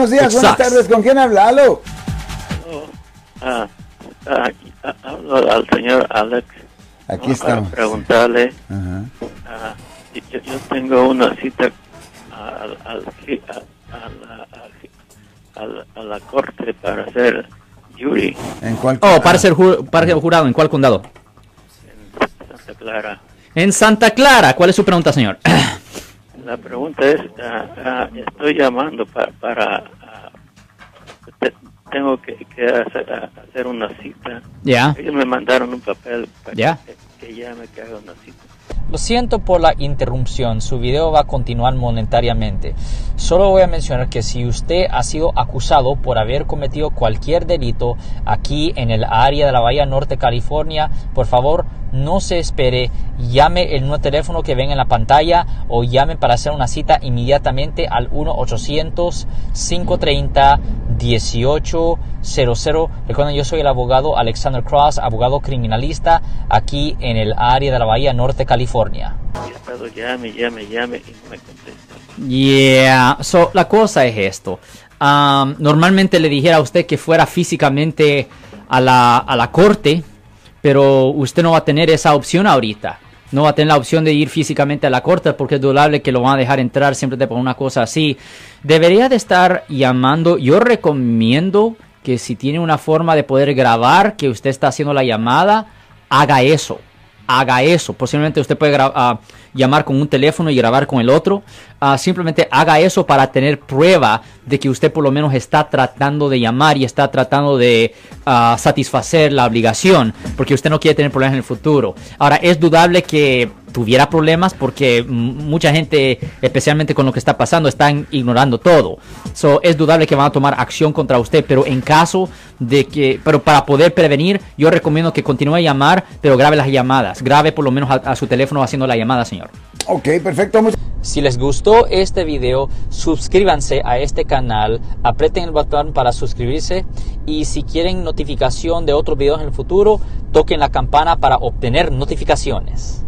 buenos días, buenas tardes. ¿Con quién habla? ¿Aló? Ah, ah, ah, hablo al señor Alex. Aquí estamos. Para preguntarle. Ah, yo, yo, tengo una cita al, al, a, la, a, la, corte para ser jury. ¿En cuál Oh, para ser, para ser jurado. ¿En cuál condado? En Santa Clara. En Santa Clara. ¿Cuál es su pregunta, señor? La pregunta es, estoy llamando para, para tengo que, hacer, una cita. Ya. Ellos me mandaron un papel para que, que, llame, que haga una cita. Lo siento por la interrupción, su video va a continuar monetariamente. Solo voy a mencionar que si usted ha sido acusado por haber cometido cualquier delito aquí en el área de la Bahía Norte, California, por favor no se espere, llame el nuevo teléfono que ven en la pantalla o llame para hacer una cita inmediatamente al 1-800-530-1800. Recuerden, yo soy el abogado Alexander Cross, abogado criminalista aquí en el área de la Bahía Norte, California. Llame, llame, llame y no me contesta. Yeah, so, la cosa es esto. Um, normalmente le dijera a usted que fuera físicamente a la, a la corte pero usted no va a tener esa opción ahorita. No va a tener la opción de ir físicamente a la corte porque es dudable que lo van a dejar entrar siempre por una cosa así. Debería de estar llamando. Yo recomiendo que si tiene una forma de poder grabar que usted está haciendo la llamada, haga eso haga eso. Posiblemente usted puede uh, llamar con un teléfono y grabar con el otro. Uh, simplemente haga eso para tener prueba de que usted por lo menos está tratando de llamar y está tratando de uh, satisfacer la obligación, porque usted no quiere tener problemas en el futuro. Ahora, es dudable que tuviera problemas porque mucha gente, especialmente con lo que está pasando, están ignorando todo. So, es dudable que van a tomar acción contra usted, pero en caso de que, pero para poder prevenir, yo recomiendo que continúe a llamar, pero grabe las llamadas. Grabe por lo menos a, su teléfono haciendo la llamada, señor. Ok, perfecto. Si les gustó este video, suscríbanse a este canal, aprieten el botón para suscribirse y si quieren notificación de otros videos en el futuro, toquen la campana para obtener notificaciones.